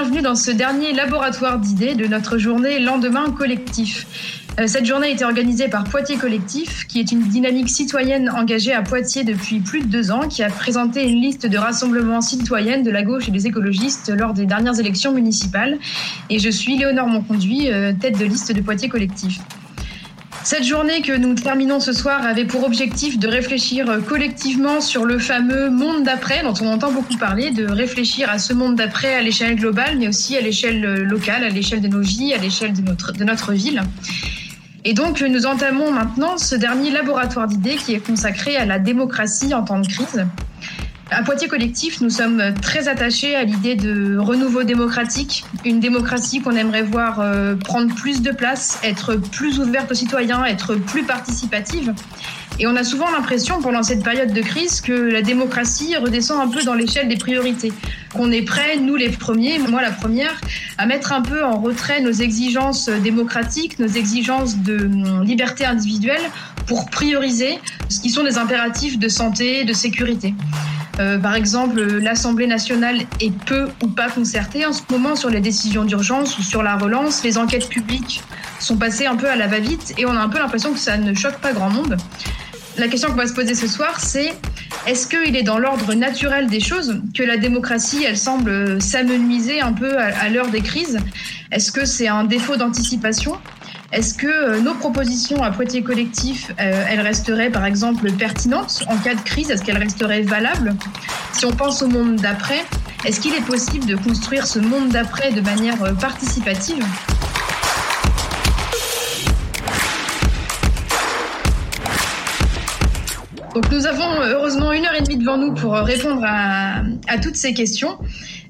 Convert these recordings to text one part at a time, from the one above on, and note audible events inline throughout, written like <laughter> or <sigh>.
bienvenue dans ce dernier laboratoire d'idées de notre journée Lendemain collectif. Euh, cette journée a été organisée par Poitiers Collectif, qui est une dynamique citoyenne engagée à Poitiers depuis plus de deux ans, qui a présenté une liste de rassemblements citoyennes de la gauche et des écologistes lors des dernières élections municipales. Et je suis Léonore Monconduit, euh, tête de liste de Poitiers Collectif. Cette journée que nous terminons ce soir avait pour objectif de réfléchir collectivement sur le fameux monde d'après dont on entend beaucoup parler, de réfléchir à ce monde d'après à l'échelle globale, mais aussi à l'échelle locale, à l'échelle de nos vies, à l'échelle de notre, de notre ville. Et donc, nous entamons maintenant ce dernier laboratoire d'idées qui est consacré à la démocratie en temps de crise. À Poitiers Collectif, nous sommes très attachés à l'idée de renouveau démocratique, une démocratie qu'on aimerait voir euh, prendre plus de place, être plus ouverte aux citoyens, être plus participative. Et on a souvent l'impression, pendant cette période de crise, que la démocratie redescend un peu dans l'échelle des priorités. Qu'on est prêt, nous les premiers, moi la première, à mettre un peu en retrait nos exigences démocratiques, nos exigences de hum, liberté individuelle pour prioriser ce qui sont des impératifs de santé, de sécurité. Euh, par exemple, l'Assemblée nationale est peu ou pas concertée en ce moment sur les décisions d'urgence ou sur la relance. Les enquêtes publiques sont passées un peu à la va-vite et on a un peu l'impression que ça ne choque pas grand monde. La question qu'on va se poser ce soir, c'est est-ce qu'il est dans l'ordre naturel des choses que la démocratie, elle semble s'amenuiser un peu à l'heure des crises? Est-ce que c'est un défaut d'anticipation? Est-ce que euh, nos propositions à Poitiers Collectif, euh, elles resteraient par exemple pertinentes en cas de crise? Est-ce qu'elles resteraient valables? Si on pense au monde d'après, est-ce qu'il est possible de construire ce monde d'après de manière euh, participative? Donc nous avons heureusement une heure et demie devant nous pour répondre à, à toutes ces questions.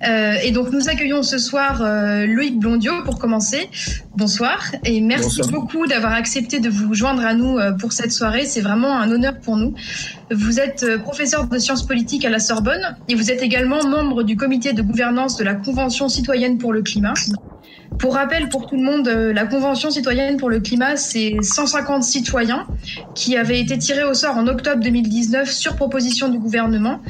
Euh, et donc nous accueillons ce soir euh, Loïc Blondiot pour commencer. Bonsoir et merci beaucoup d'avoir accepté de vous joindre à nous euh, pour cette soirée. C'est vraiment un honneur pour nous. Vous êtes professeur de sciences politiques à la Sorbonne et vous êtes également membre du comité de gouvernance de la Convention citoyenne pour le climat. Pour rappel, pour tout le monde, euh, la Convention citoyenne pour le climat, c'est 150 citoyens qui avaient été tirés au sort en octobre 2019 sur proposition du gouvernement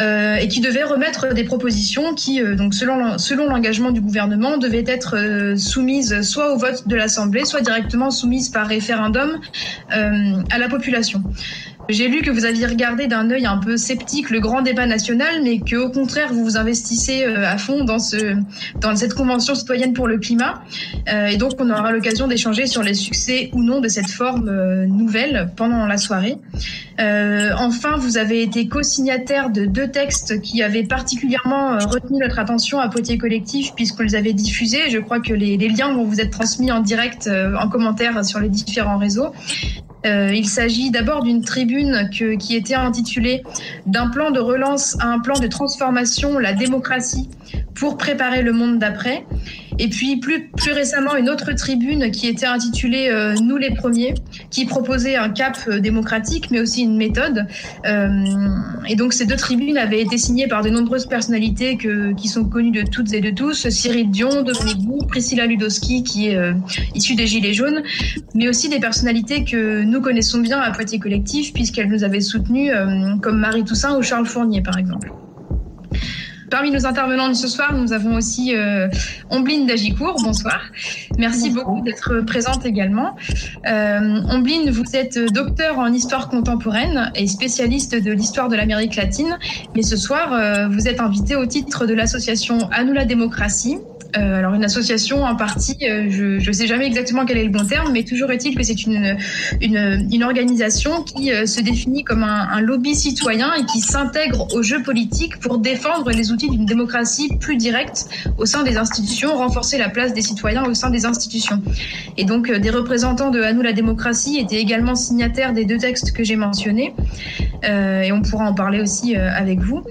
euh, et qui devaient remettre des propositions qui, euh, donc selon, l'engagement du gouvernement, devaient être soumises soit au vote de l'Assemblée, soit directement soumises par référendum à la population. J'ai lu que vous aviez regardé d'un œil un peu sceptique le grand débat national, mais que au contraire vous vous investissez euh, à fond dans ce dans cette convention citoyenne pour le climat. Euh, et donc on aura l'occasion d'échanger sur les succès ou non de cette forme euh, nouvelle pendant la soirée. enfin, vous avez été co-signataire de deux textes qui avaient particulièrement retenu notre attention à Poitiers Collectif puisque vous les avez diffusés. Je crois que les liens vont vous être transmis en direct en commentaire sur les différents réseaux. Euh, il s'agit d'abord d'une tribune qui était intitulée D'un plan de relance à un plan de transformation, la démocratie pour préparer le monde d'après. Et puis plus, récemment, une autre tribune qui était intitulée euh, Nous les premiers, qui proposait un cap euh, démocratique, mais aussi une méthode. Euh, et donc ces deux tribunes avaient été signées par de nombreuses personnalités qui sont connues de toutes et de tous, Cyril Dion, Dominique Bou, Priscilla Ludowski, qui est issue des Gilets jaunes, mais aussi des personnalités que nous connaissons bien à Poitiers Collectif, puisqu'elles nous avaient soutenus, euh, comme Marie Toussaint ou Charles Fournier, par exemple. Parmi nos intervenants de ce soir, nous avons aussi euh, Ombline Dagicourt. Bonsoir. Merci beaucoup d'être présente également. Euh, Ombline, vous êtes docteur en histoire contemporaine et spécialiste de l'histoire de l'Amérique latine. Mais ce soir, euh, vous êtes invité au titre de l'association À nous la démocratie, euh, alors une association en partie, euh, je ne sais jamais exactement quel est le bon terme, mais toujours est-il que c'est une, une, une, organisation qui euh, se définit comme un, un, lobby citoyen et qui s'intègre au jeu politique pour défendre les outils d'une démocratie plus directe au sein des institutions, renforcer la place des citoyens au sein des institutions. Et donc des représentants de À nous la démocratie étaient également signataires des deux textes que j'ai mentionnés, et on pourra en parler aussi avec vous.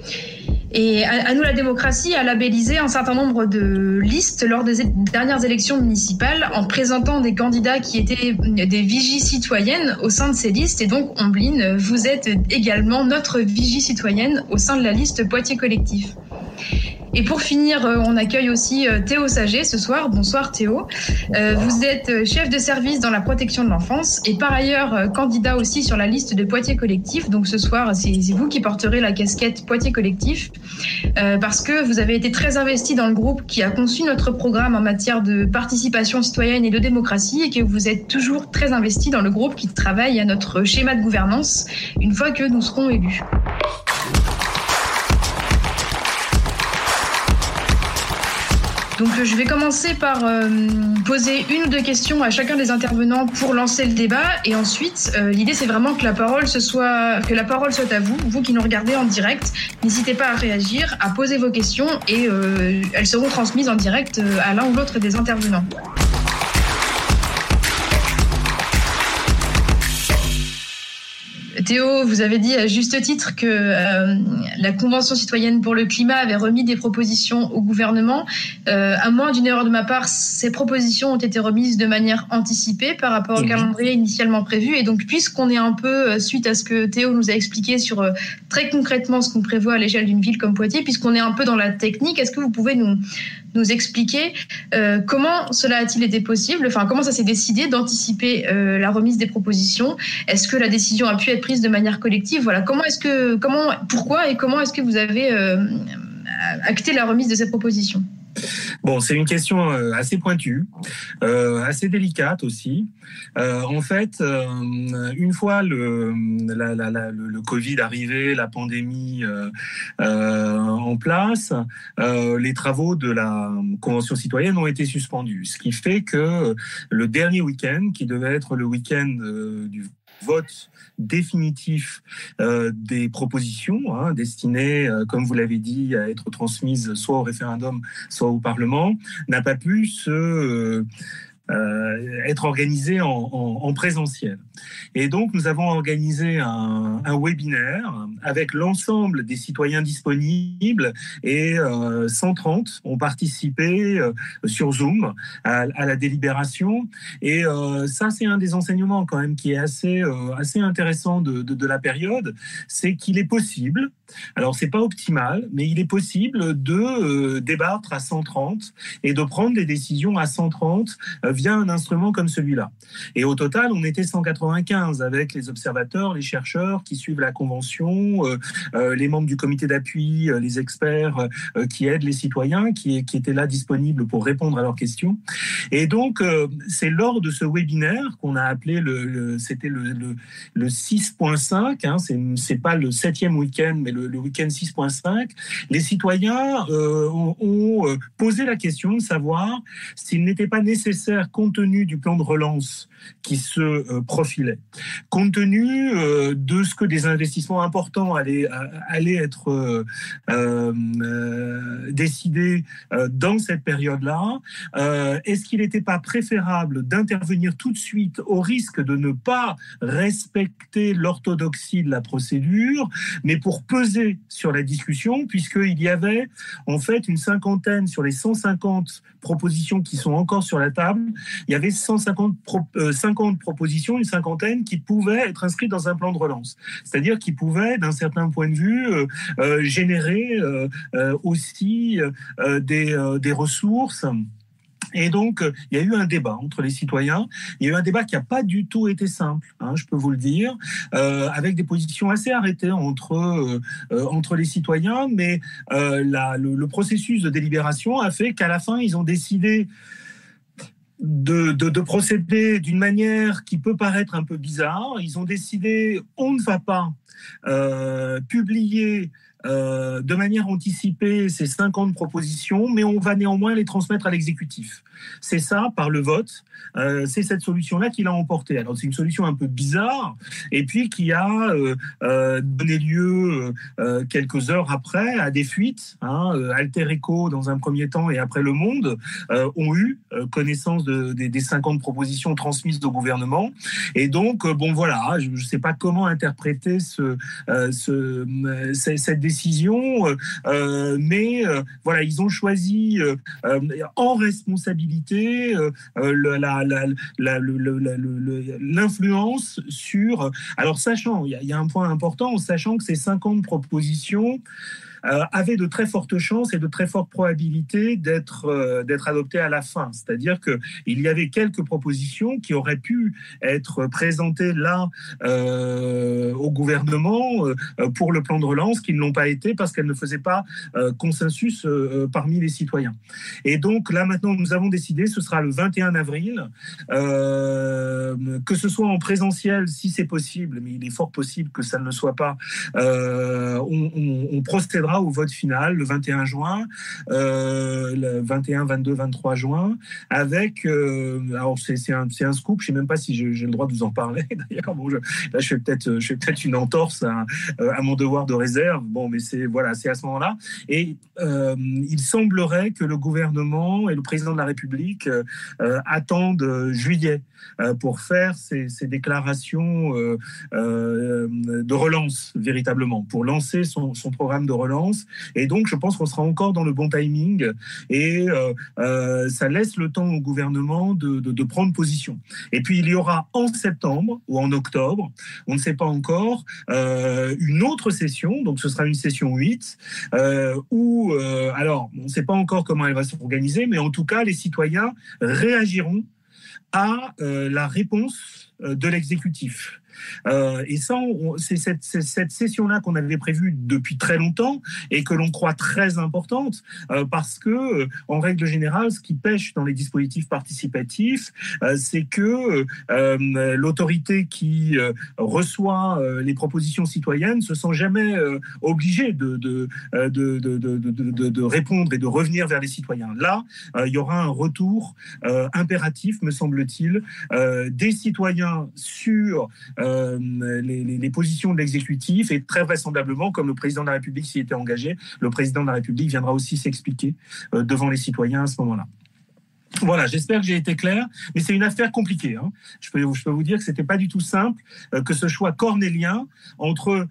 Et à, nous la démocratie a labellisé un certain nombre de listes lors des dernières élections municipales en présentant des candidats qui étaient des vigies citoyennes au sein de ces listes. Et donc, Ombline, vous êtes également notre vigie citoyenne au sein de la liste Poitiers Collectif. Et pour finir, euh, on accueille aussi euh, Théo Saget ce soir. Bonsoir Théo. Euh, vous êtes chef de service dans la protection de l'enfance et par ailleurs candidat aussi sur la liste de Poitiers Collectif. Donc ce soir, c'est vous qui porterez la casquette Poitiers Collectif parce que vous avez été très investi dans le groupe qui a conçu notre programme en matière de participation citoyenne et de démocratie et que vous êtes toujours très investi dans le groupe qui travaille à notre schéma de gouvernance une fois que nous serons élus. Donc je vais commencer par euh, poser une ou deux questions à chacun des intervenants pour lancer le débat et ensuite euh, l'idée c'est vraiment que la parole soit que la parole soit à vous, vous qui nous regardez en direct. N'hésitez pas à réagir, à poser vos questions et euh, elles seront transmises en direct à l'un ou l'autre des intervenants. Théo, vous avez dit à juste titre que euh, la Convention citoyenne pour le climat avait remis des propositions au gouvernement. Euh, à moins d'une erreur de ma part, ces propositions ont été remises de manière anticipée par rapport au calendrier initialement prévu. Et donc, puisqu'on est un peu, euh, suite à ce que Théo nous a expliqué sur très concrètement ce qu'on prévoit à l'échelle d'une ville comme Poitiers, puisqu'on est un peu dans la technique, est-ce que vous pouvez nous, nous expliquer comment cela a-t-il été possible? Enfin, comment ça s'est décidé d'anticiper la remise des propositions? Est-ce que la décision a pu être prise de manière collective? Voilà, comment est-ce que, comment, pourquoi et comment est-ce que vous avez euh, acté la remise de cette proposition Bon, c'est une question euh, assez pointue, euh, assez délicate aussi. en fait, une fois le, le, Covid arrivé, la pandémie en place, les travaux de la Convention citoyenne ont été suspendus, ce qui fait que le dernier week-end, qui devait être le week-end du vote définitif euh, des propositions hein, destinées, euh, comme vous l'avez dit, à être transmises soit au référendum, soit au Parlement, n'a pas pu se euh, euh, être organisé en, en, présentiel. Et donc, nous avons organisé un, webinaire avec l'ensemble des citoyens disponibles et euh, 130 ont participé euh, sur Zoom à, la délibération. Et euh, ça, c'est un des enseignements quand même qui est assez, euh, assez intéressant de la période, c'est qu'il est possible, alors c'est pas optimal, mais il est possible de débattre à 130 et de prendre des décisions à 130 via un instrument comme celui-là. Et au total, on était 195 avec les observateurs, les chercheurs qui suivent la convention, euh, euh, les membres du comité d'appui, euh, les experts qui aident les citoyens, qui, étaient là disponibles pour répondre à leurs questions. Et donc, c'est lors de ce webinaire qu'on a appelé le, c'était le, le, 6.5, hein, c'est pas le septième week-end, mais le, week-end 6.5, les citoyens ont posé la question de savoir s'il n'était pas nécessaire compte tenu du plan de relance qui se euh, profilait, compte tenu euh, de ce que des investissements importants allaient, allaient être euh, décidés dans cette période-là, est-ce qu'il n'était pas préférable d'intervenir tout de suite au risque de ne pas respecter l'orthodoxie de la procédure, mais pour peser sur la discussion, puisqu'il y avait en fait une cinquantaine sur les 150 propositions qui sont encore sur la table, il y avait 150 50 propositions, une cinquantaine, qui pouvaient être inscrites dans un plan de relance. C'est-à-dire qui pouvaient, d'un certain point de vue, euh, euh, générer euh, aussi des, des ressources. Et donc, il y a eu un débat entre les citoyens. Il y a eu un débat qui n'a pas du tout été simple, hein, je peux vous le dire, euh, avec des positions assez arrêtées entre, euh, entre les citoyens. Mais euh, le, processus de délibération a fait qu'à la fin, ils ont décidé de, de, procéder d'une manière qui peut paraître un peu bizarre. Ils ont décidé, on ne va pas euh, publier euh, de manière anticipée ces 50 propositions, mais on va néanmoins les transmettre à l'exécutif. C'est ça, par le vote, euh, c'est cette solution-là qui l'a emporté. Alors c'est une solution un peu bizarre, et puis qui a euh, euh donné lieu quelques heures après à des fuites. Hein, Alter Eco dans un premier temps et après Le Monde ont eu connaissance de, des, des 50 propositions transmises au gouvernement. Et donc, bon voilà, je ne sais pas comment interpréter ce, ce, cette décision mais voilà, ils ont choisi en responsabilité l'influence sur. Alors, sachant, il y, a un point important, sachant que ces 50 propositions avait de très fortes chances et de très fortes probabilités d'être d'être adopté à la fin. C'est-à-dire que il y avait quelques propositions qui auraient pu être présentées là au gouvernement pour le plan de relance, qui ne l'ont pas été parce qu'elles ne faisaient pas consensus parmi les citoyens. Et donc là maintenant, nous avons décidé, ce sera le 21 avril, que ce soit en présentiel si c'est possible, mais il est fort possible que ça ne le soit pas. on, procédera au vote final le 21 juin, le 21, 22, 23 juin, avec, alors c'est un, un, scoop, je ne sais même pas si j'ai le droit de vous en parler <laughs> d'ailleurs. Bon, là, je fais peut-être peut une entorse à, à, mon devoir de réserve. Bon, mais c'est voilà, à ce moment-là. Et il semblerait que le gouvernement et le président de la République attendent juillet pour faire ces, ces déclarations de relance véritablement, pour lancer son, son, programme de relance. Et donc, je pense qu'on sera encore dans le bon timing et ça laisse le temps au gouvernement de, prendre position. Et puis, il y aura en septembre ou en octobre, on ne sait pas encore, euh, une autre session, donc ce sera une session 8, euh, où, euh, alors, on ne sait pas encore comment elle va s'organiser, mais en tout cas, les citoyens réagiront à la réponse de l'exécutif. Euh, et ça, c'est cette, session-là qu'on avait prévue depuis très longtemps et que l'on croit très importante euh, parce que, euh, en règle générale, ce qui pêche dans les dispositifs participatifs, c'est que l'autorité qui reçoit les propositions citoyennes se sent jamais obligée de, de, répondre et de revenir vers les citoyens. Là, il y aura un retour impératif, me semble-t-il, des citoyens sur euh, les, positions de l'exécutif et très vraisemblablement, comme le président de la République s'y était engagé, le président de la République viendra aussi s'expliquer euh, devant les citoyens à ce moment-là. Voilà, j'espère que j'ai été clair, mais c'est une affaire compliquée. Hein. Je, peux, je, peux, vous dire que c'était pas du tout simple euh, que ce choix cornélien entre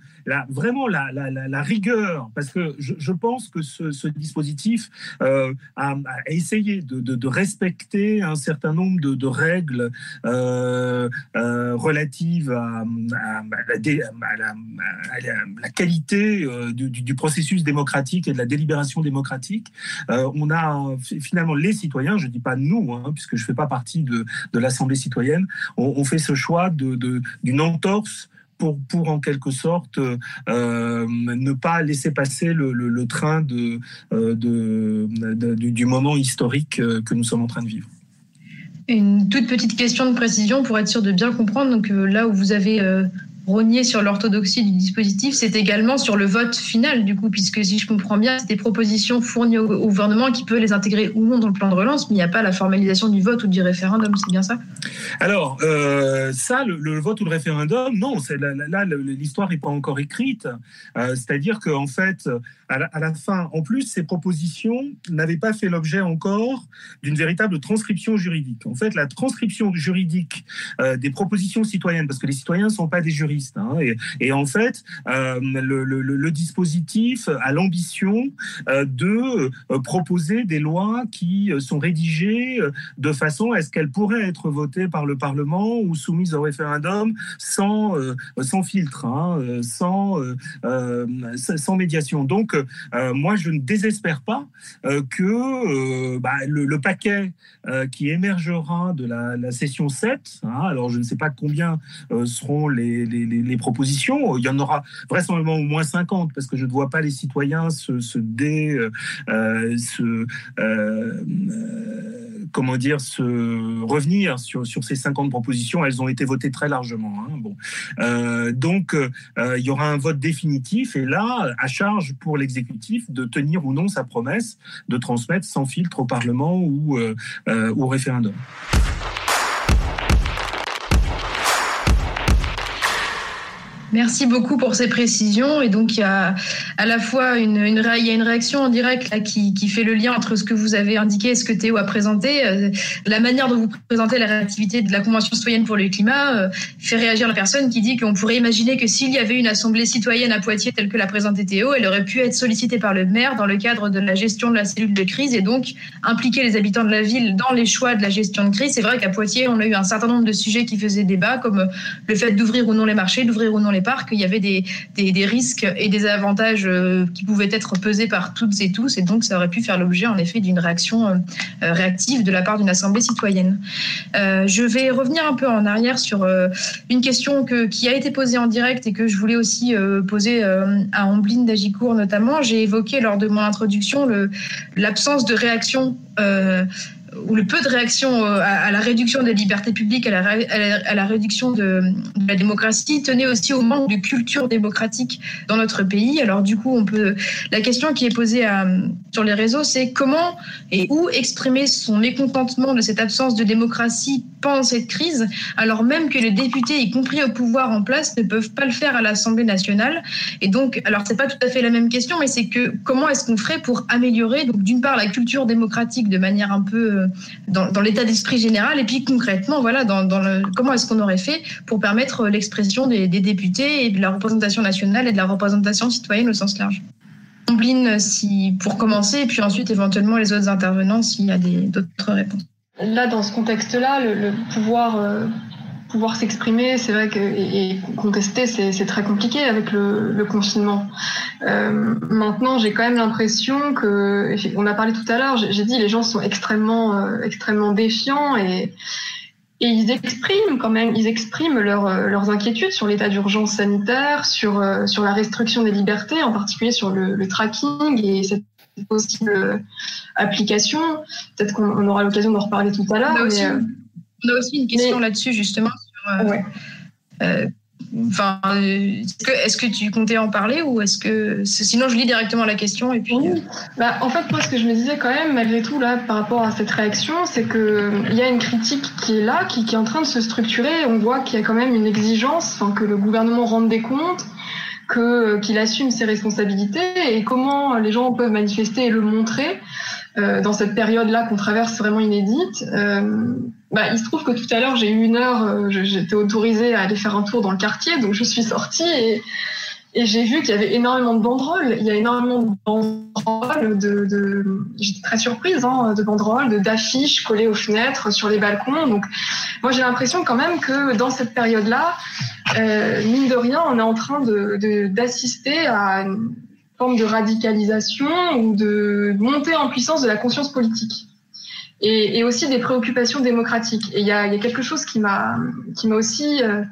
vraiment la, rigueur, parce que je, pense que ce, dispositif euh, a, essayé de, respecter un certain nombre de, règles relatives à, la, qualité euh, du, processus démocratique et de la délibération démocratique. Euh, on a finalement les citoyens, je dis pas nous, hein, puisque je ne fais pas partie de, l'Assemblée citoyenne, on, on, fait ce choix d'une entorse pour, pour, en quelque sorte euh, ne pas laisser passer le, le, train euh, de, de, du moment historique euh, que nous sommes en train de vivre. Une toute petite question de précision pour être sûr de bien comprendre. Donc là où vous avez rogner sur l'orthodoxie du dispositif, c'est également sur le vote final, du coup, puisque si je comprends bien, c'est des propositions fournies au, gouvernement qui peut les intégrer ou non dans le plan de relance, mais il n'y a pas la formalisation du vote ou du référendum, c'est bien ça? Alors, euh, ça, le, vote ou le référendum, non, là, l'histoire n'est pas encore écrite. Euh, c'est-à-dire qu'en fait, à la, fin, en plus, ces propositions n'avaient pas fait l'objet encore d'une véritable transcription juridique. En fait, la transcription juridique euh, des propositions citoyennes, parce que les citoyens ne sont pas des juristes, Hein, et, en fait, euh, le, dispositif a l'ambition euh, de euh, proposer des lois qui sont rédigées de façon à ce qu'elles pourraient être votées par le Parlement ou soumises au référendum sans, filtre, hein, sans, médiation. Donc, moi, je ne désespère pas que bah, le, paquet qui émergera de la, session 7, hein, alors je ne sais pas combien seront les, propositions. Il y en aura vraisemblablement au moins 50 parce que je ne vois pas les citoyens se, dé, euh, se, euh, comment dire, se revenir sur, sur ces 50 propositions. Elles ont été votées très largement. Hein. Bon. Euh, donc, il y aura un vote définitif et là, à charge pour l'exécutif de tenir ou non sa promesse de transmettre sans filtre au Parlement ou au référendum. Merci beaucoup pour ces précisions. Et donc, il y a à la fois une, il y a une réaction en direct là, qui, qui, fait le lien entre ce que vous avez indiqué et ce que Théo a présenté. Euh, la manière dont vous présentez la réactivité de la Convention citoyenne pour le climat euh, fait réagir la personne qui dit qu'on pourrait imaginer que s'il y avait une assemblée citoyenne à Poitiers telle que l'a présentée Théo, elle aurait pu être sollicitée par le maire dans le cadre de la gestion de la cellule de crise et donc impliquer les habitants de la ville dans les choix de la gestion de crise. C'est vrai qu'à Poitiers, on a eu un certain nombre de sujets qui faisaient débat, comme le fait d'ouvrir ou non les marchés, d'ouvrir ou non les part qu'il y avait des, des, risques et des avantages qui pouvaient être pesés par toutes et tous, et donc ça aurait pu faire l'objet en effet d'une réaction réactive de la part d'une assemblée citoyenne. je vais revenir un peu en arrière sur une question que, qui a été posée en direct et que je voulais aussi poser à Ambline d'Agicourt notamment. J'ai évoqué lors de mon introduction l'absence de réaction euh, ou le peu de réaction euh, à, la réduction des libertés publiques, à la, à la, réduction de, la démocratie, tenait aussi au manque de culture démocratique dans notre pays. Alors du coup, on peut, la question qui est posée à, sur les réseaux, c'est comment et où exprimer son mécontentement de cette absence de démocratie pendant cette crise, alors même que les députés, y compris au pouvoir en place, ne peuvent pas le faire à l'Assemblée nationale. Et donc, alors c'est pas tout à fait la même question, mais c'est que comment est-ce qu'on ferait pour améliorer, donc d'une part la culture démocratique de manière un peu euh, dans, l'état d'esprit général et puis concrètement, voilà, comment est-ce qu'on aurait fait pour permettre l'expression des, députés et de la représentation nationale et de la représentation citoyenne au sens large? Ombline, si, pour commencer, et puis ensuite éventuellement les autres intervenants s'il y a d'autres réponses. Là, dans ce contexte-là, le, pouvoir euh, pouvoir s'exprimer, c'est vrai que et, contester, c'est très compliqué avec le, confinement. Euh, maintenant, j'ai quand même l'impression que, on a parlé tout à l'heure, j'ai dit les gens sont extrêmement euh, extrêmement défiants et et ils expriment quand même, ils expriment leur, euh, leurs inquiétudes sur l'état d'urgence sanitaire, sur sur la restriction des libertés, en particulier sur le, le tracking et cette possible application. Peut-être qu'on aura l'occasion d'en reparler tout à l'heure. On a aussi une question là-dessus, justement. Sur, euh, euh, Enfin, est-ce que, tu comptais en parler ou est-ce que sinon je lis directement la question et puis. Euh, bah, en fait, moi, ce que je me disais quand même, malgré tout là, par rapport à cette réaction, c'est que il y a une critique qui est là, qui, est en train de se structurer. On voit qu'il y a quand même une exigence, que le gouvernement rende des comptes, que qu'il assume ses responsabilités et comment les gens peuvent manifester et le montrer. Euh, dans cette période-là qu'on traverse vraiment inédite. Euh, bah, il se trouve que tout à l'heure, j'ai eu une heure, euh, j'étais autorisée à aller faire un tour dans le quartier, donc je suis sortie et, et j'ai vu qu'il y avait énormément de banderoles. Il y a énormément de banderoles, de, de j'étais très surprise, hein, de banderoles, d'affiches collées aux fenêtres, sur les balcons. Donc, moi, j'ai l'impression quand même que dans cette période-là, euh, mine de rien, on est en train de d'assister à de radicalisation ou de montée en puissance de la conscience politique. Et, aussi des préoccupations démocratiques. Et il y a, y a, quelque chose qui m'a qui m'a aussi euh,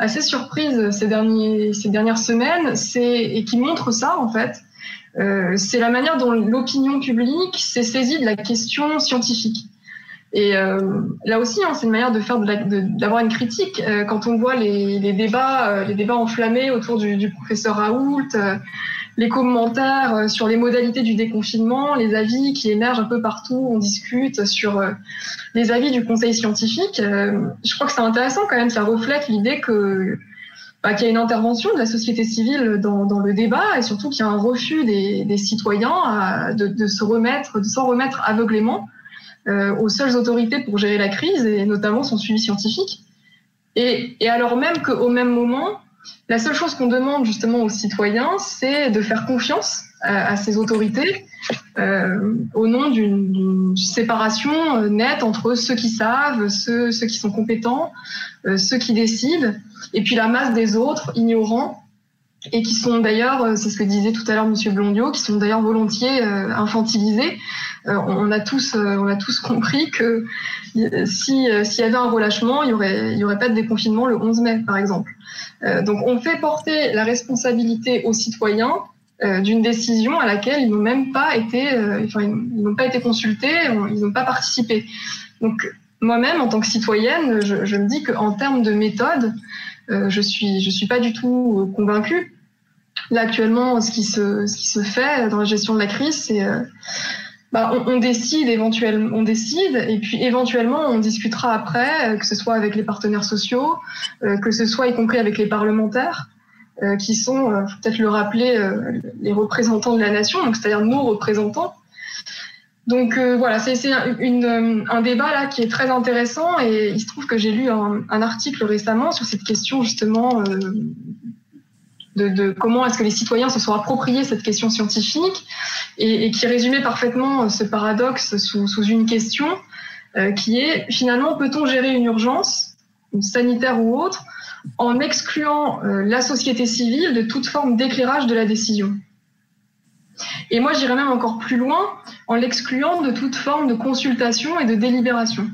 assez surprise ces derniers ces dernières semaines, c'est et qui montre ça en fait, euh, c'est la manière dont l'opinion publique s'est saisie de la question scientifique. Et euh, là aussi, hein, c'est une manière de faire d'avoir une critique. Euh, quand on voit les, les débats, euh, les débats enflammés autour du, du professeur Raoult, les commentaires euh, sur les modalités du déconfinement, les avis qui émergent un peu partout, on discute sur euh, les avis du conseil scientifique. Euh, je crois que c'est intéressant quand même, ça reflète l'idée que bah, qu'il y a une intervention de la société civile dans, dans le débat et surtout qu'il y a un refus des, des citoyens à, de, de, se remettre, de s'en remettre aveuglément euh, aux seules autorités pour gérer la crise et notamment son suivi scientifique. Et, alors même qu'au même moment, la seule chose qu'on demande justement aux citoyens, c'est de faire confiance à, ces autorités euh, au nom d'une séparation euh, nette entre ceux qui savent, ceux, ceux qui sont compétents, euh, ceux qui décident, et puis la masse des autres ignorants et qui sont d'ailleurs, euh, c'est ce que disait tout à l'heure Monsieur Blondio, qui sont d'ailleurs volontiers euh, infantilisés. Euh, on a tous, on a tous compris que si s'il y avait un relâchement, il y aurait, il y aurait pas de déconfinement le 11 mai, par exemple. donc on fait porter la responsabilité aux citoyens d'une décision à laquelle ils n'ont même pas été, ils n'ont pas été consultés, ils n'ont pas participé. Donc moi-même, en tant que citoyenne, je, me dis qu'en termes de méthode, je suis je suis pas du tout convaincue Là, actuellement, ce qui se, ce qui se fait dans la gestion de la crise, c'est euh, bah, on, décide éventuellement, on décide, et puis éventuellement, on discutera après, euh, que ce soit avec les partenaires sociaux, euh, que ce soit y compris avec les parlementaires, qui sont, peut-être le rappeler, les représentants de la nation, donc c'est-à-dire nos représentants. Donc voilà, c'est un débat là qui est très intéressant et il se trouve que j'ai lu un, article récemment sur cette question justement de, comment est-ce que les citoyens se sont appropriés cette question scientifique et, qui résumait parfaitement ce paradoxe sous, une question euh, qui est finalement peut-on gérer une urgence, sanitaire ou autre, en excluant la société civile de toute forme d'éclairage de la décision? Et moi, j'irais même encore plus loin en l'excluant de toute forme de consultation et de délibération.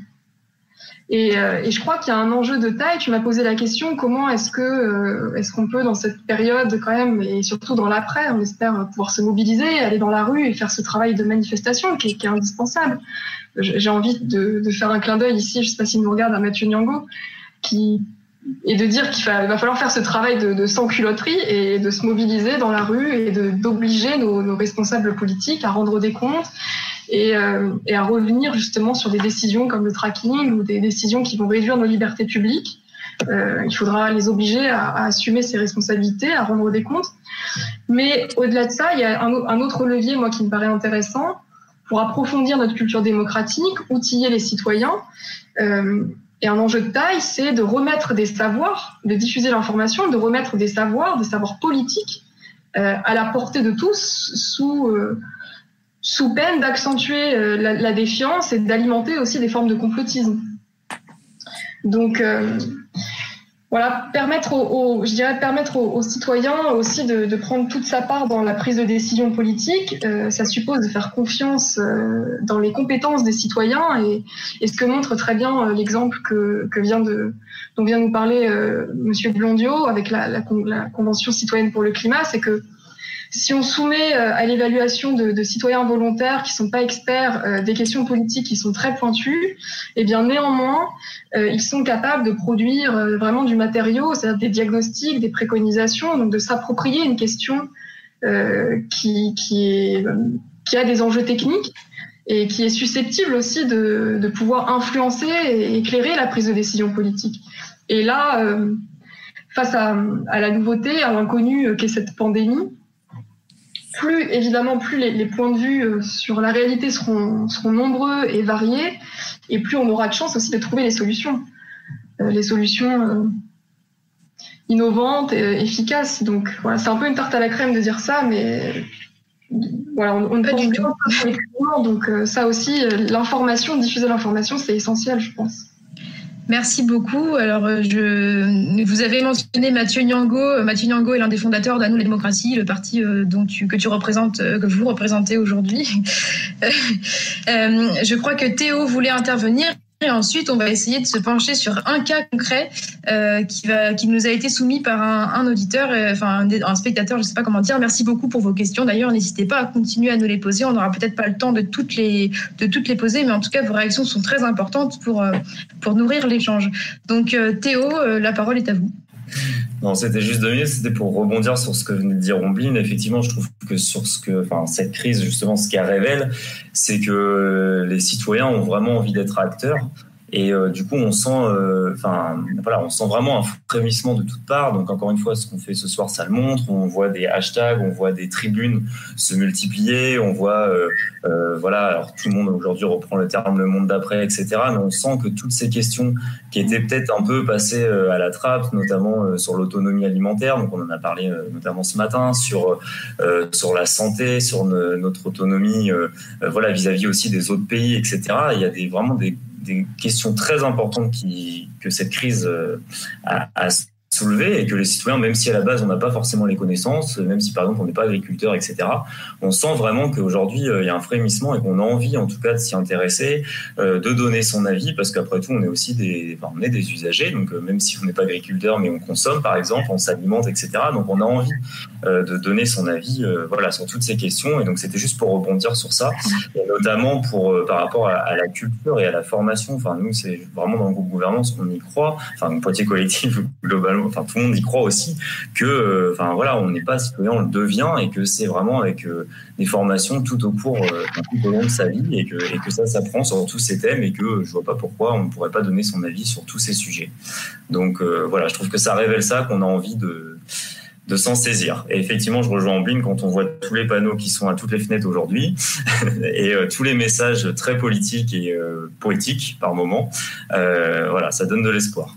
Et, euh, et je crois qu'il y a un enjeu de taille. Tu m'as posé la question comment est-ce que euh, qu'on peut dans cette période quand même et surtout dans l'après, on espère pouvoir se mobiliser, aller dans la rue et faire ce travail de manifestation qui, est indispensable. J'ai envie de, faire un clin d'œil ici, je sais pas s'il nous regarde, à Mathieu Nyango, qui et de dire qu'il va, falloir faire ce travail de, sans-culotterie et de se mobiliser dans la rue et d'obliger nos, responsables politiques à rendre des comptes et, euh, et, à revenir justement sur des décisions comme le tracking ou des décisions qui vont réduire nos libertés publiques. Euh, il faudra les obliger à, assumer ces responsabilités, à rendre des comptes. Mais au-delà de ça, il y a un, autre levier, moi, qui me paraît intéressant pour approfondir notre culture démocratique, outiller les citoyens. Euh, et un enjeu de taille, c'est de remettre des savoirs, de diffuser l'information, de remettre des savoirs, des savoirs politiques à la portée de tous, sous, sous peine d'accentuer euh, la, défiance et d'alimenter aussi des formes de complotisme. Donc, euh, voilà, permettre aux, je dirais permettre aux, citoyens aussi de, de, prendre toute sa part dans la prise de décision politique. Euh, ça suppose de faire confiance dans les compétences des citoyens et, ce que montre très bien l'exemple que, vient de dont vient nous parler Monsieur Blondio avec la, convention citoyenne pour le climat, c'est que si on soumet euh, à l'évaluation de, citoyens volontaires qui sont pas experts euh, des questions politiques qui sont très pointues, eh bien néanmoins, euh, ils sont capables de produire vraiment du matériau, c'est-à-dire des diagnostics, des préconisations, donc de s'approprier une question qui, est, qui a des enjeux techniques et qui est susceptible aussi de, de pouvoir influencer et éclairer la prise de décision politique. Et là, face à, à la nouveauté, à l'inconnu qu'est cette pandémie, plus évidemment plus les, les, points de vue euh, sur la réalité seront, seront nombreux et variés, et plus on aura de chance aussi de trouver les solutions, euh, les solutions euh, innovantes et efficaces. Donc voilà, c'est un peu une tarte à la crème de dire ça, mais voilà, on, ne pense pas Donc ça aussi, l'information, diffuser l'information, c'est essentiel, je pense. Merci beaucoup. Alors, euh, je, vous avez mentionné Mathieu Nyango. Mathieu Nyango est l'un des fondateurs d'Anou la démocratie, le parti euh, dont tu, que tu représentes, euh, que vous représentez aujourd'hui. <laughs> je crois que Théo voulait intervenir. Et ensuite, on va essayer de se pencher sur un cas concret euh, qui, va, qui nous a été soumis par un, un auditeur, euh, enfin un, spectateur, je ne sais pas comment dire. Merci beaucoup pour vos questions. D'ailleurs, n'hésitez pas à continuer à nous les poser. On n'aura peut-être pas le temps de toutes, les, de toutes les poser, mais en tout cas, vos réactions sont très importantes pour, euh, pour nourrir l'échange. Donc, euh, Théo, la parole est à vous. Non, c'était juste deux minutes. C'était pour rebondir sur ce que venait de dire Rombline. Effectivement, je trouve que sur ce que, cette crise, justement, ce qu'elle révèle, c'est que les citoyens ont vraiment envie d'être acteurs. Et euh, du coup, on sent, enfin, euh, voilà, on sent vraiment un frémissement de toutes parts. Donc, encore une fois, ce qu'on fait ce soir, ça le montre. On voit des hashtags, on voit des tribunes se multiplier, on voit, euh voilà, alors tout le monde aujourd'hui reprend le terme le monde d'après, etc. Mais on sent que toutes ces questions qui étaient peut-être un peu passées à la trappe, notamment sur l'autonomie alimentaire, donc on en a parlé notamment ce matin, sur sur la santé, sur notre autonomie, voilà, vis-à-vis -vis aussi des autres pays, etc. Il y a des vraiment des des questions très importantes qui, que cette crise a, a soulever et que les citoyens, même si à la base on n'a pas forcément les connaissances, même si par exemple on n'est pas agriculteur, etc., on sent vraiment qu'aujourd'hui euh, il y a un frémissement et qu'on a envie en tout cas de s'y intéresser, euh, de donner son avis, parce qu'après tout on est aussi des, on est des usagers, donc euh, même si on n'est pas agriculteur, mais on consomme par exemple, on s'alimente, etc., donc on a envie de donner son avis, voilà, sur toutes ces questions, et donc c'était juste pour rebondir sur ça, et notamment pour par rapport à, la culture et à la formation. Enfin nous c'est vraiment dans le groupe gouvernance qu'on y croit, enfin Poitiers collectif <laughs> globalement enfin tout le monde y croit aussi que, euh, enfin voilà, on n'est pas citoyen, on le devient et que c'est vraiment avec euh, des formations tout au cours, euh, tout au long de sa vie et que, ça s'apprend sur tous ces thèmes et que je vois pas pourquoi on ne pourrait pas donner son avis sur tous ces sujets. Donc voilà, je trouve que ça révèle ça qu'on a envie de s'en saisir. Et effectivement, je rejoins Ambline quand on voit tous les panneaux qui sont à toutes les fenêtres aujourd'hui <laughs> et euh, tous les messages très politiques et euh, poétiques par moment. Euh, voilà, ça donne de l'espoir.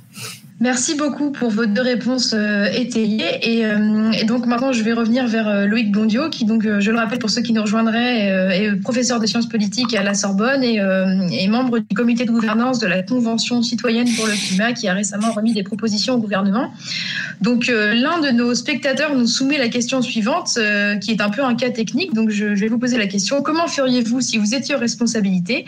Merci beaucoup pour vos deux réponses euh, étayées. Et, euh, et, donc maintenant, je vais revenir vers euh, Loïc Bondio, qui donc, je le rappelle pour ceux qui nous rejoindraient, est professeur de sciences politiques à la Sorbonne et, membre du comité de gouvernance de la Convention citoyenne pour le climat, qui a récemment remis des propositions au gouvernement. Donc l'un de nos spectateurs nous soumet la question suivante, qui est un peu un cas technique. Donc je, je vais vous poser la question comment feriez-vous si vous étiez aux responsabilités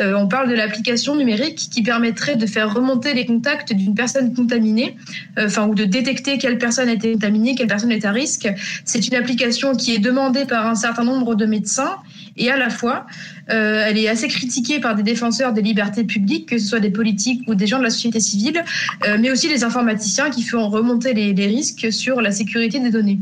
On parle de l'application numérique qui permettrait de faire remonter les contacts d'une personne contaminée, euh, enfin, ou de détecter quelle personne été contaminée, quelle personne est à risque. C'est une application qui est demandée par un certain nombre de médecins et à la fois, euh, elle est assez critiquée par des défenseurs des libertés publiques, que ce soit des politiques ou des gens de la société civile, euh, mais aussi les informaticiens qui font remonter les risques sur la sécurité des données.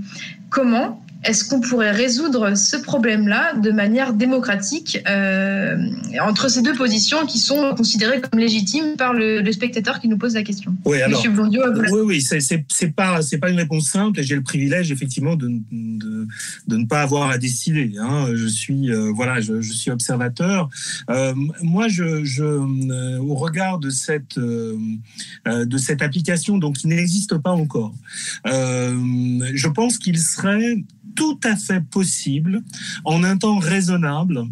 Comment est-ce qu'on pourrait résoudre ce problème-là de manière démocratique euh, entre ces deux positions qui sont considérées comme légitimes par le, spectateur qui nous pose la question? Oui, alors, Blondio, oui, oui, c'est pas c'est pas une réponse simple. J'ai le privilège effectivement de, de, de, ne pas avoir à décider. Hein. Je suis euh, voilà, je, je, suis observateur. Euh, moi, je, je au regard de cette de cette application, donc qui n'existe pas encore, je pense qu'il serait tout à fait possible en un temps raisonnable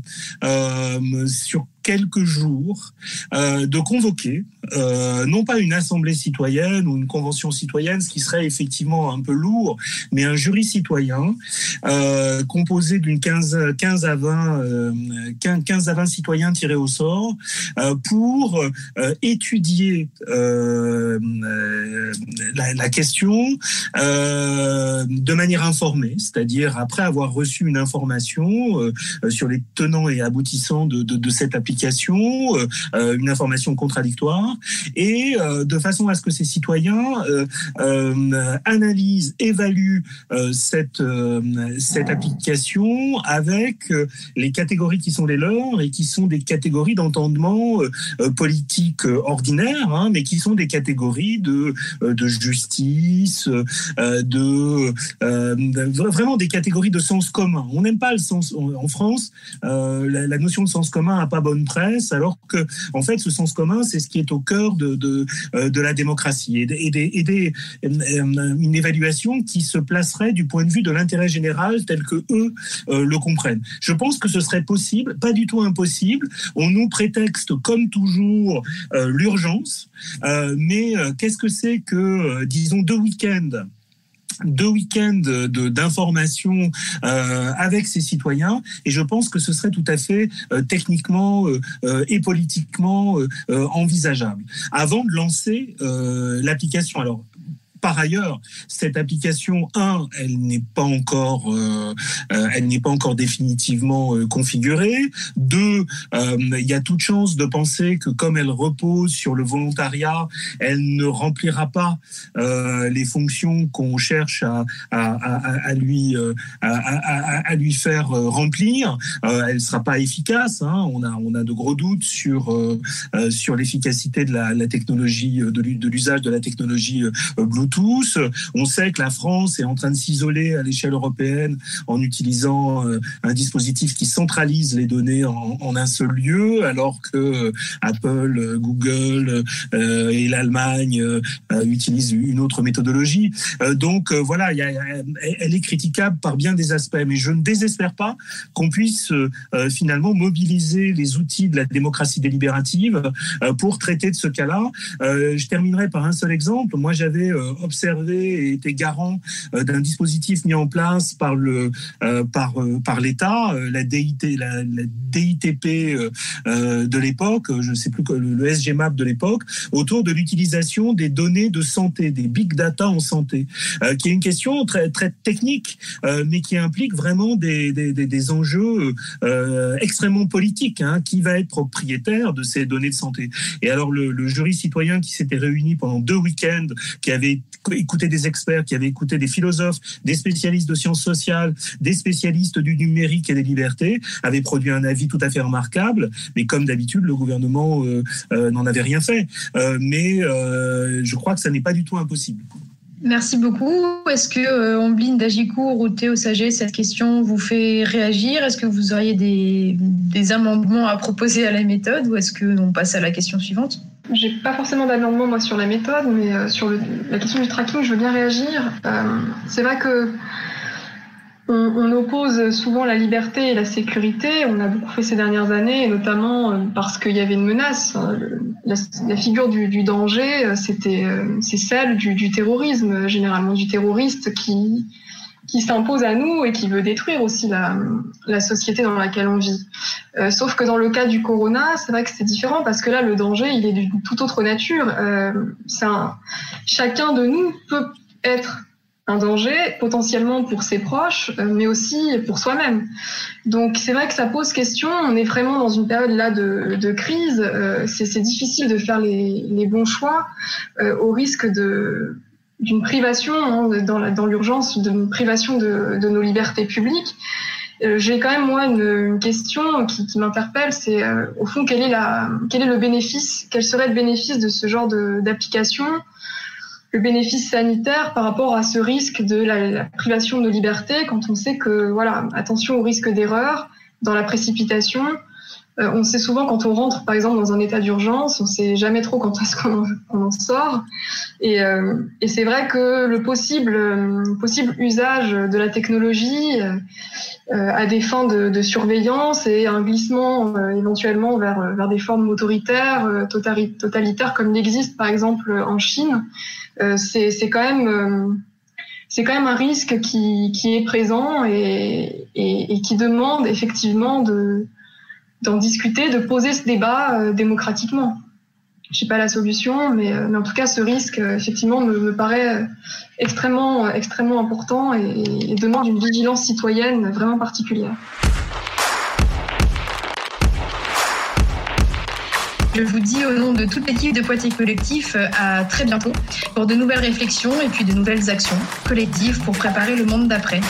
euh, sur quelques jours euh, de convoquer euh, non pas une assemblée citoyenne ou une convention citoyenne, ce qui serait effectivement un peu lourd, mais un jury citoyen euh, composé d'une 15, 15 à 20 15, à 20 citoyens tirés au sort pour étudier la, question de manière informée, c'est-à-dire après avoir reçu une information sur les tenants et aboutissants de cette application euh, euh, une information contradictoire, et euh, de façon à ce que ces citoyens analysent, évaluent cette, application avec les catégories qui sont les leurs et qui sont des catégories d'entendement politique ordinaire, hein, mais qui sont des catégories de, justice, de, vraiment des catégories de sens commun. On n'aime pas le sens en France. la, notion de sens commun n'a pas bonne presse, alors que en fait ce sens commun c'est ce qui est au cœur de de, euh, la démocratie et, euh, une évaluation qui se placerait du point de vue de l'intérêt général tel que eux euh, le comprennent. Je pense que ce serait possible, pas du tout impossible. On nous prétexte comme toujours l'urgence, mais qu'est-ce que c'est que disons deux week-ends deux week-ends d'information euh, avec ces citoyens et je pense que ce serait tout à fait euh, techniquement euh, et politiquement envisageable avant de lancer l'application. Alors par ailleurs, cette application, un, elle n'est pas encore, euh, euh, elle n'est pas encore définitivement euh, configurée. Deux, il y a toute chance de penser que comme elle repose sur le volontariat, elle ne remplira pas les fonctions qu'on cherche à, lui à, lui faire remplir. elle ne sera pas efficace. Hein. On a on a de gros doutes sur sur l'efficacité de la, la technologie de l'usage de la technologie Bluetooth tous. On sait que la France est en train de s'isoler à l'échelle européenne en utilisant euh, un dispositif qui centralise les données en, un seul lieu, alors que euh, Apple, euh, Google et l'Allemagne utilisent une autre méthodologie. Donc voilà, elle est critiquable par bien des aspects, mais je ne désespère pas qu'on puisse finalement mobiliser les outils de la démocratie délibérative pour traiter de ce cas-là. Je terminerai par un seul exemple. Moi, j'avais observé et été garant euh, d'un dispositif mis en place par le euh, par euh, par l'État, la DIT la, DITP de l'époque, je ne sais plus que le, SGMAP de l'époque, autour de l'utilisation des données de santé, des big data en santé, qui est une question très très technique, mais qui implique vraiment des des, des enjeux extrêmement politiques. Hein, qui va être propriétaire de ces données de santé? Et alors le, le jury citoyen qui s'était réuni pendant deux week-ends, qui avait écouté des experts, qui avaient écouté des philosophes, des spécialistes de sciences sociales, des spécialistes du numérique et des libertés, avait produit un avis tout à fait remarquable. Mais comme d'habitude, le gouvernement euh, euh, n'en avait rien fait. Euh, mais je crois que ça n'est pas du tout impossible. Merci beaucoup. Est-ce que Ambline d'Agicourt ou Théo Saget, cette question vous fait réagir? Est-ce que vous auriez des, des, amendements à proposer à la méthode ou est-ce qu'on passe à la question suivante? J'ai pas forcément d'amendement moi sur la méthode, mais sur la question du tracking, je veux bien réagir. c'est vrai que on, oppose souvent la liberté et la sécurité. On a beaucoup fait ces dernières années, notamment euh, parce qu'il y avait une menace. La, figure du, danger, euh, c'était, euh, c'est celle du, terrorisme, généralement du terroriste qui qui s'impose à nous et qui veut détruire aussi la, société dans laquelle on vit. sauf que dans le cas du corona, c'est vrai que c'est différent parce que là, le danger, il est d'une toute autre nature. chacun de nous peut être un danger potentiellement pour ses proches, euh, mais aussi pour soi-même. Donc c'est vrai que ça pose question. On est vraiment dans une période là de, de crise. Euh, c'est difficile de faire les, les bons choix euh, au risque de d'une privation hein, dans l'urgence, d'une privation de, nos libertés publiques. J'ai quand même moi une, question qui, m'interpelle, c'est au fond quel est la quel est le bénéfice, quel serait le bénéfice de ce genre d'application? Le bénéfice sanitaire par rapport à ce risque de la, privation de liberté quand on sait que, voilà, attention au risque d'erreur dans la précipitation. Euh, on sait souvent quand on rentre, par exemple, dans un état d'urgence, on sait jamais trop quand est-ce qu'on en sort. Et, euh, et c'est vrai que le possible, possible usage de la technologie euh, à des fins de, de, surveillance et un glissement éventuellement vers, vers des formes autoritaires, totalitaires, comme il existe par exemple en Chine, euh, c'est quand même euh, c'est quand même un risque qui, qui est présent et, et, qui demande effectivement de d'en discuter, de poser ce débat euh, démocratiquement. Je sais pas la solution, mais, mais, en tout cas, ce risque, effectivement, me, paraît extrêmement, extrêmement important et, et demande une vigilance citoyenne vraiment particulière. Je vous dis au nom de toute l'équipe de Poitiers Collectif euh, à très bientôt pour de nouvelles réflexions et puis de nouvelles actions collectives pour préparer le monde d'après.